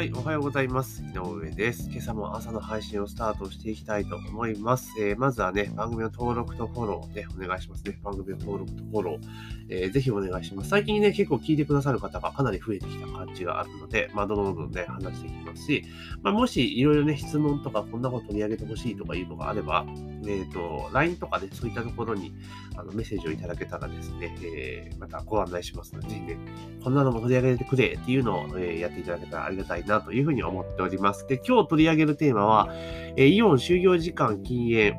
はい、おはようございます。井上です。今朝も朝の配信をスタートしていきたいと思います。えー、まずはね、番組の登録とフォローね、お願いしますね。番組の登録とフォロー、えー、ぜひお願いします。最近ね、結構聞いてくださる方がかなり増えてきた感じがあるので、まあ、どんどんね、話していきますし、まあ、もしいろいろね、質問とかこんなこと取り上げてほしいとかいうのがあれば、えっ、ー、と、LINE とかね、そういったところにあのメッセージをいただけたらですね、え、またご案内しますので、ぜひね、こんなのも取り上げてくれっていうのを、えやっていただけたらありがたいなというふうに思っております。で、今日取り上げるテーマは、えイオン就業時間禁煙、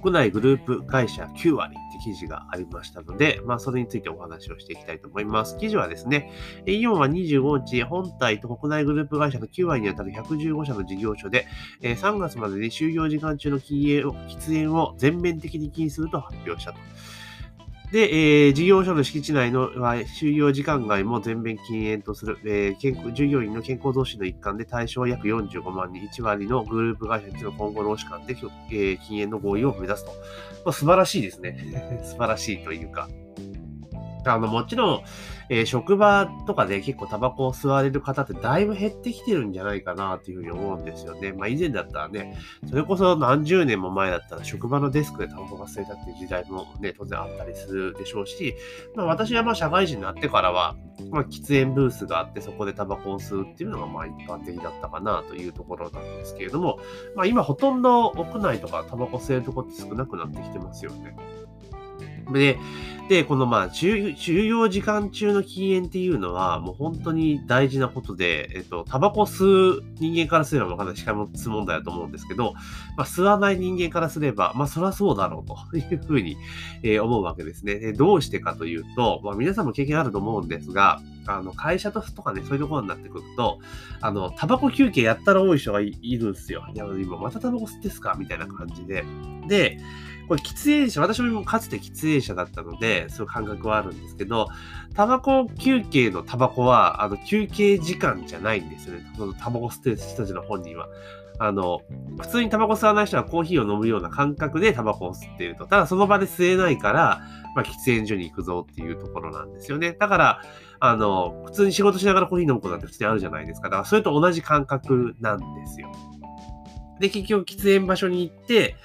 国内グループ会社9割って記事がありましたので、まあ、それについてお話をしていきたいと思います。記事はですね、イオンは25日、本体と国内グループ会社の9割にあたる115社の事業所で、3月までに就業時間中の禁煙を喫煙を全面的に禁止すると発表したと。で、えー、事業所の敷地内の就業時間外も全面禁煙とする、えー、健康従業員の健康増進の一環で対象は約45万人、1割のグループ会社にの今後の労使間で、えー、禁煙の合意を目指すと。まあ、素晴らしいですね。素晴らしいというか。あの、もちろん、えー、職場とかで結構タバコを吸われる方ってだいぶ減ってきてるんじゃないかなっていうふうに思うんですよね。まあ以前だったらね、それこそ何十年も前だったら職場のデスクでタバコが吸えたっていう時代もね、当然あったりするでしょうし、まあ私はまあ社会人になってからは、まあ喫煙ブースがあってそこでタバコを吸うっていうのがまあ一般的だったかなというところなんですけれども、まあ今ほとんど屋内とかタバコ吸えるとこって少なくなってきてますよね。で、で、このまあ、就業時間中の禁煙っていうのは、もう本当に大事なことで、えっと、タバコ吸う人間からすれば、かなりしかもつ問題だと思うんですけど、まあ、吸わない人間からすれば、まあ、そりゃそうだろうというふうに、えー、思うわけですね。で、どうしてかというと、まあ、皆さんも経験あると思うんですが、あの、会社とかね、そういうところになってくると、あの、タバコ休憩やったら多い人がいるんですよ。いや、今またタバコ吸ってすか？みたいな感じで。で、これ喫煙者、私もかつて喫煙者だったので、そういう感覚はあるんですけど、タバコ休憩のタバコは、あの、休憩時間じゃないんですよね。そのタバコ吸ってる人たちの本人は。あの、普通にタバコ吸わない人はコーヒーを飲むような感覚でタバコを吸っていると。ただその場で吸えないから、まあ、喫煙所に行くぞっていうところなんですよね。だから、あの、普通に仕事しながらコーヒー飲むことなんて普通にあるじゃないですか。だからそれと同じ感覚なんですよ。で、結局喫煙場所に行って、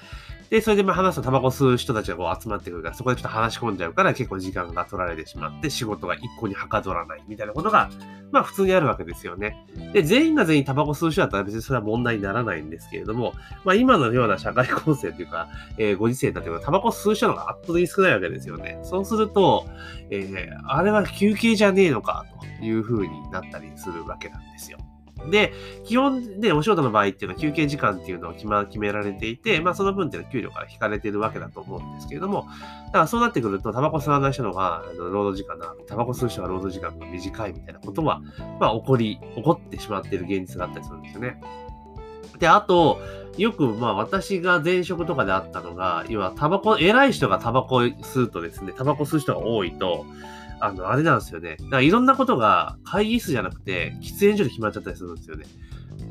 で、それでまあ話すとタバコ吸う人たちがこう集まってくるから、そこでちょっと話し込んじゃうから結構時間が取られてしまって仕事が一向にはかどらないみたいなことが、まあ普通にあるわけですよね。で、全員が全員タバコ吸う人だったら別にそれは問題にならないんですけれども、まあ今のような社会構成というか、えー、ご時世だというか、タバコ吸う人の方が圧倒的に少ないわけですよね。そうすると、えー、あれは休憩じゃねえのかという風になったりするわけなんですよ。で、基本でお仕事の場合っていうのは休憩時間っていうのを決,、ま、決められていて、まあその分っていうのは給料から引かれてるわけだと思うんですけれども、だからそうなってくると、タバコ吸わない人のが、あの労働時間が、タバコ吸う人は労働時間が短いみたいなことは、まあ起こり、起こってしまっている現実があったりするんですよね。で、あと、よく、まあ私が前職とかであったのが、要はタバコ、偉い人がタバコ吸うとですね、タバコ吸う人が多いと、あの、あれなんですよね。だからいろんなことが会議室じゃなくて、喫煙所で決まっちゃったりするんですよね。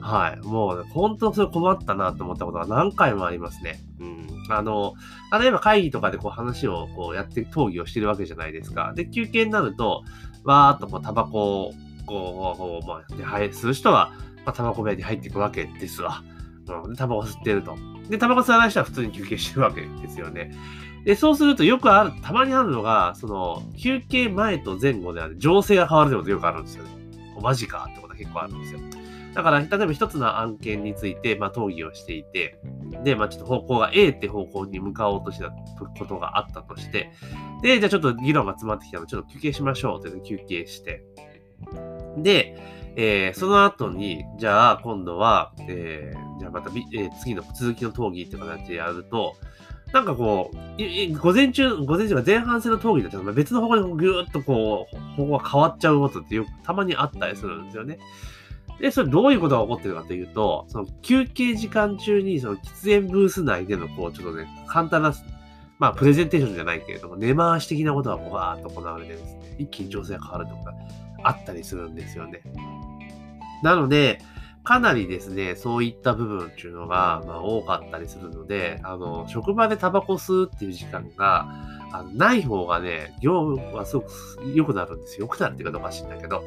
はい。もう、本当それ困ったなと思ったことが何回もありますね。うん。あの、例えば会議とかでこう話をこうやって、討議をしてるわけじゃないですか。で、休憩になると、わーっとこうタバコを、こう、まあ、手配する人は、まあ、タバコ部屋に入っていくわけですわ。うん。タバコ吸ってると。で、タバコ吸わない人は普通に休憩してるわけですよね。で、そうするとよくある、たまにあるのが、その、休憩前と前後である、情勢が変わるってことよくあるんですよね。マジかってことが結構あるんですよ。だから、例えば一つの案件について、まあ、討議をしていて、で、まあ、ちょっと方向が A って方向に向かおうとしたことがあったとして、で、じゃあちょっと議論が詰まってきたので、ちょっと休憩しましょうって休憩して、で、えー、その後に、じゃあ今度は、えー、じゃあまた、えー、次の続きの討議って形でやると、なんかこう、午前中、午前中が前半戦の討議だと別の方向にぐーっとこう、方向が変わっちゃうことってよくたまにあったりするんですよね。で、それどういうことが起こってるかというと、その休憩時間中にその喫煙ブース内でのこう、ちょっとね、簡単な、まあ、プレゼンテーションじゃないけれども、根回し的なことがこう、わーっと行われてですね、一気に情勢が変わるとか、あったりするんですよね。なので、かなりですね、そういった部分っていうのが、まあ、多かったりするので、あの、職場でタバコ吸うっていう時間が、あのない方がね、量はすごく良くなるんですよ。良くなるっていうかおかしいんだけど。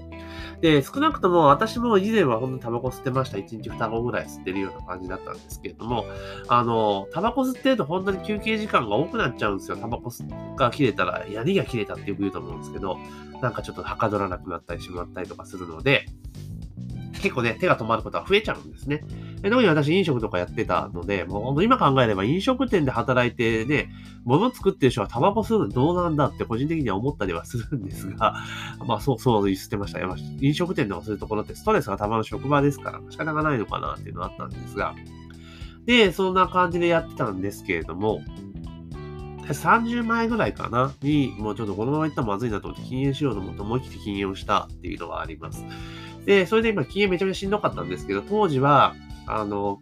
で、少なくとも私も以前は本当にタバコ吸ってました。1日2本ぐらい吸ってるような感じだったんですけれども、あの、タバコ吸ってると本当に休憩時間が多くなっちゃうんですよ。タバコが切れたら、槍が切れたってよく言うと思うんですけど、なんかちょっとはかどらなくなったりしまったりとかするので、結構ね、手が止まることは増えちゃうんですね。特に私飲食とかやってたので、もう今考えれば飲食店で働いてね、物作ってる人はタバコ吸うのどうなんだって個人的には思ったりはするんですが、まあそう、そう言ってました。飲食店とかそういうところってストレスがたまる職場ですから仕方がないのかなっていうのはあったんですが、で、そんな感じでやってたんですけれども、30前ぐらいかなに、もうちょっとこのまま行ったらまずいなと思って禁煙しようと思って思い切って禁煙をしたっていうのがあります。で、それで今禁煙めちゃめちゃしんどかったんですけど、当時は、あの、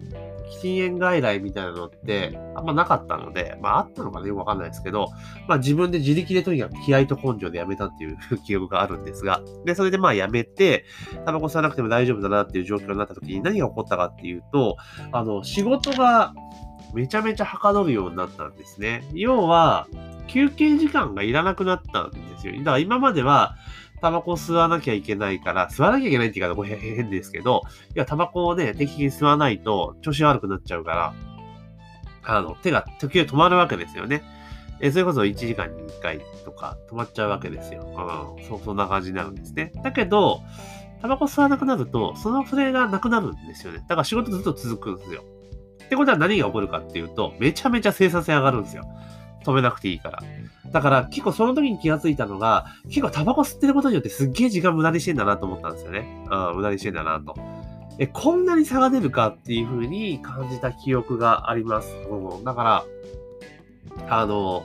禁煙外来みたいなのってあんまなかったので、まああったのかなよくわかんないですけど、まあ自分で自力でとにかく気合と根性でやめたっていう 記憶があるんですが、で、それでまあやめて、タバコ吸わなくても大丈夫だなっていう状況になった時に何が起こったかっていうと、あの、仕事がめちゃめちゃはかどるようになったんですね。要は、休憩時間がいらなくなったんですよ。だから今までは、タバコ吸わなきゃいけないから、吸わなきゃいけないって言うからこれ変ですけど、いや、タバコをね、適宜吸わないと調子悪くなっちゃうから、あの、手が時々止まるわけですよね。えそれこそ1時間に1回とか止まっちゃうわけですよ。うん、そうそんな感じになるんですね。だけど、タバコ吸わなくなると、そのそれがなくなるんですよね。だから仕事ずっと続くんですよ。ってことは何が起こるかっていうと、めちゃめちゃ生産性上がるんですよ。止めなくていいから。だから結構その時に気がついたのが、結構タバコ吸ってることによってすっげえ時間無駄にしてんだなと思ったんですよね。うん、無駄にしてんだなと。え、こんなに差が出るかっていう風に感じた記憶があります。うん、だから、あの、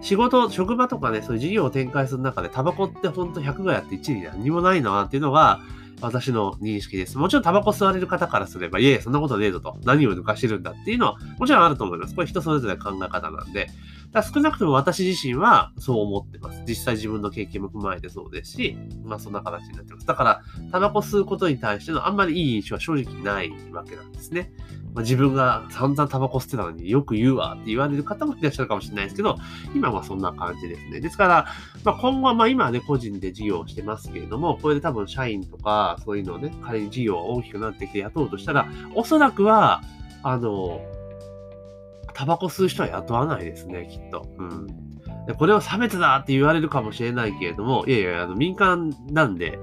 仕事、職場とかね、そういう事業を展開する中で、タバコってほんと100がやって1に何にもないなっていうのが、私の認識です。もちろんタバコ吸われる方からすれば、いやいや、そんなことねえぞと。何を抜かしてるんだっていうのは、もちろんあると思います。これ人それぞれ考え方なんで。だ少なくとも私自身はそう思ってます。実際自分の経験も踏まえてそうですし、まあそんな形になってます。だから、タバコ吸うことに対してのあんまりいい印象は正直ないわけなんですね。まあ、自分が散々タバコ吸ってたのによく言うわって言われる方もいらっしゃるかもしれないですけど、今はそんな感じですね。ですから、まあ、今後はまあ今はね、個人で事業をしてますけれども、これで多分社員とかそういうのをね、仮に事業が大きくなってきて雇おうとしたら、おそらくは、あの、タバコ吸う人は雇わないですね、きっと。うん。でこれを差別だって言われるかもしれないけれども、いやいや、あの民間なんで、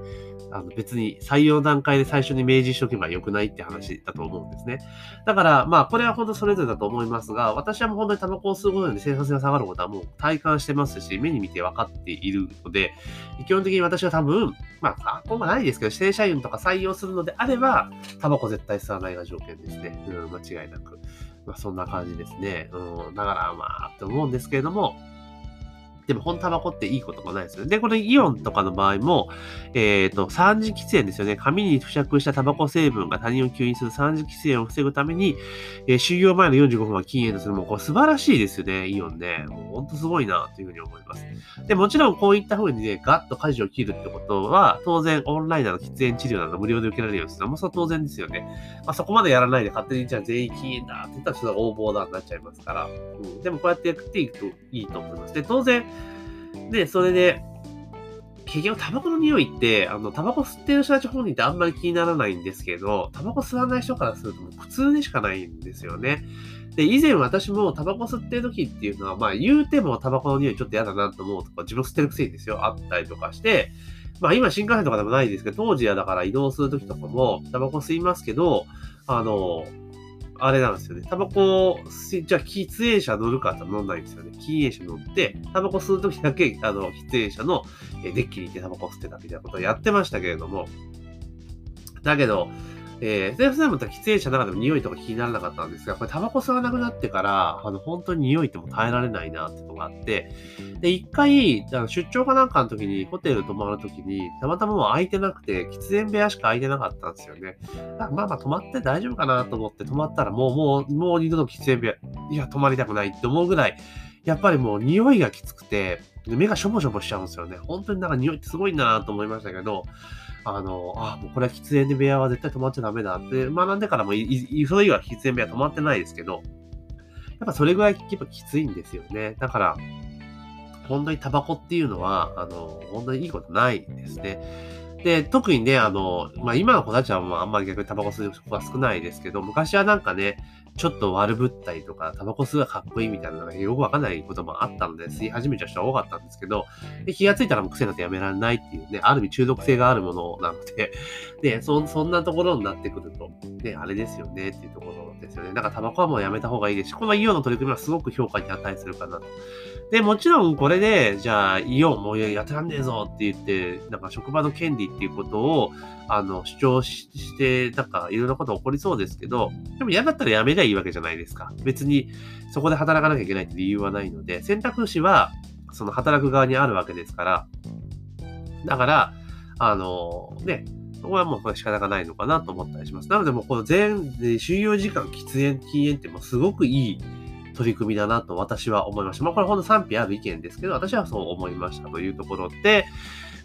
あの別に採用段階で最初に明示しとけばよくないって話だと思うんですね。だから、まあ、これは本当それぞれだと思いますが、私はもう本当にタバコを吸うことで生産性が下がることはもう体感してますし、目に見て分かっているので、基本的に私は多分、まあ、学校はないですけど、正社員とか採用するのであれば、タバコ絶対吸わないが条件ですね。うん、間違いなく。まあ、そんな感じですね。うん、だからまあ、って思うんですけれども、でも本タバコっていいことがないですよね。で、このイオンとかの場合も、えっ、ー、と、三次喫煙ですよね。紙に付着したタバコ成分が他人を吸引する三次喫煙を防ぐために、えー、修行前の45分は禁煙とする。もうこれ素晴らしいですよね、イオンね。もう本当すごいな、というふうに思います。で、もちろんこういった風にね、ガッと舵を切るってことは、当然オンラインなど喫煙治療など無料で受けられるようにするのもそれは当然ですよね。まあ、そこまでやらないで勝手にじゃあ全員禁煙だって言ったらちょっと横暴だになっちゃいますから。うん。でもこうやってやっていくといいと思います。で、当然、で、それで、結局タバコの匂いって、あの、タバコ吸ってる人たち本人ってあんまり気にならないんですけど、タバコ吸わない人からするともう苦痛でしかないんですよね。で、以前私もタバコ吸ってる時っていうのは、まあ言うてもタバコの匂いちょっと嫌だなと思うとか、自分吸ってるくせにですよ、あったりとかして、まあ今新幹線とかでもないですけど、当時はだから移動する時とかもタバコ吸いますけど、あの、あれなんですよね。タバコ、じゃあ喫煙者乗るかって乗んないんですよね。禁煙者乗って、タバコ吸うときだけ、あの、喫煙者のデッキに行ってタバコ吸ってたみたいなことをやってましたけれども、だけど、えー、で、普段も喫煙者の中でも匂いとか気にならなかったんですが、これタバコ吸わなくなってから、あの、本当に匂いっても耐えられないなってのがあって、で、一回、あの出張かなんかの時に、ホテル泊まる時に、たまたまもう空いてなくて、喫煙部屋しか空いてなかったんですよね。まあまあ泊まって大丈夫かなと思って泊まったら、もう、もう、もう二度と喫煙部屋、いや、泊まりたくないって思うぐらい、やっぱりもう匂いがきつくて、目がしょぼしょぼしちゃうんですよね。本当になんか匂いってすごいんだなと思いましたけど、あの、あ、もうこれは喫煙部屋は絶対泊まっちゃダメだって学んでからも、いそれ以外は喫煙部屋泊まってないですけど、やっぱそれぐらいやっぱきついんですよね。だから、本当にタバコっていうのは、あの、本当にいいことないですね。で、特にね、あの、まあ、今の子たちはもうあんまり逆にタバコ吸う子が少ないですけど、昔はなんかね、ちょっと悪ぶったりとか、タバコ吸うがかっこいいみたいなのがよくわかんないこともあったので、吸い始めちゃう人は多かったんですけど、で気がついたらもう癖になってやめられないっていうね、ある意味中毒性があるものなので、で、そそんなところになってくると、ね、あれですよねっていうところですよね。だからタバコはもうやめた方がいいですし、このイオンの取り組みはすごく評価に値するかなと。で、もちろんこれで、じゃあ、イオンもうやってらんねえぞって言って、なんか職場の権利っていうことを、あの、主張して、なんかいろんなこと起こりそうですけど、でも嫌だったらやめりゃいいわけじゃないですか。別にそこで働かなきゃいけないって理由はないので、選択肢は、その働く側にあるわけですから、だから、あの、ね、そこはもうこれ仕方がないのかなと思ったりします。なのでもうこの全、収容時間喫煙禁煙ってもうすごくいい取り組みだなと私は思いました。まあこれほんと賛否ある意見ですけど、私はそう思いましたというところで、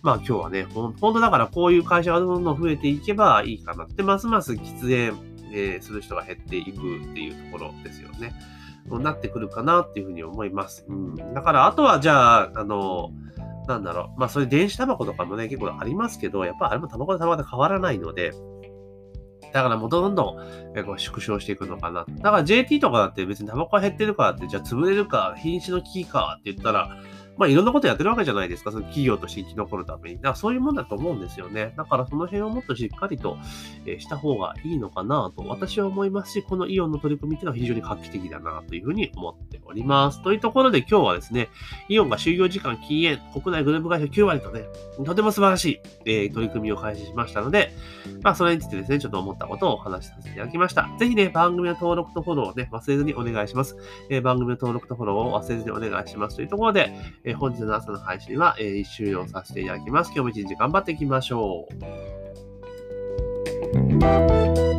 まあ今日はね、ほんとだからこういう会社がどんどん増えていけばいいかなって、ますます喫煙、えー、する人が減っていくっていうところですよね。なってくるかなっていうふうに思います。うん。だからあとはじゃあ、あの、なんだろう。まあそういう電子タバコとかもね、結構ありますけど、やっぱあれもタバコとタバコで変わらないので、だからもうどんどん、こう縮小していくのかな。だから JT とかだって別にタバコが減ってるからって、じゃあ潰れるか、品種の危機かって言ったら、まあいろんなことやってるわけじゃないですか。その企業として生き残るために。だからそういうもんだと思うんですよね。だからその辺をもっとしっかりと、えした方がいいのかなと私は思いますし、このイオンの取り組みっていうのは非常に画期的だなというふうに思っております。というところで今日はですね、イオンが就業時間禁煙、国内グループ会社9割とね、とても素晴らしい、えー、取り組みを開始しましたので、まあそれについてですね、ちょっと思ったことをお話しさせていただきました。ぜひね、番組の登録とフォローをね、忘れずにお願いします。えー、番組の登録とフォローを忘れずにお願いしますというところで、えー、本日の朝の配信は、えー、終了させていただきます。今日も一日頑張っていきましょう。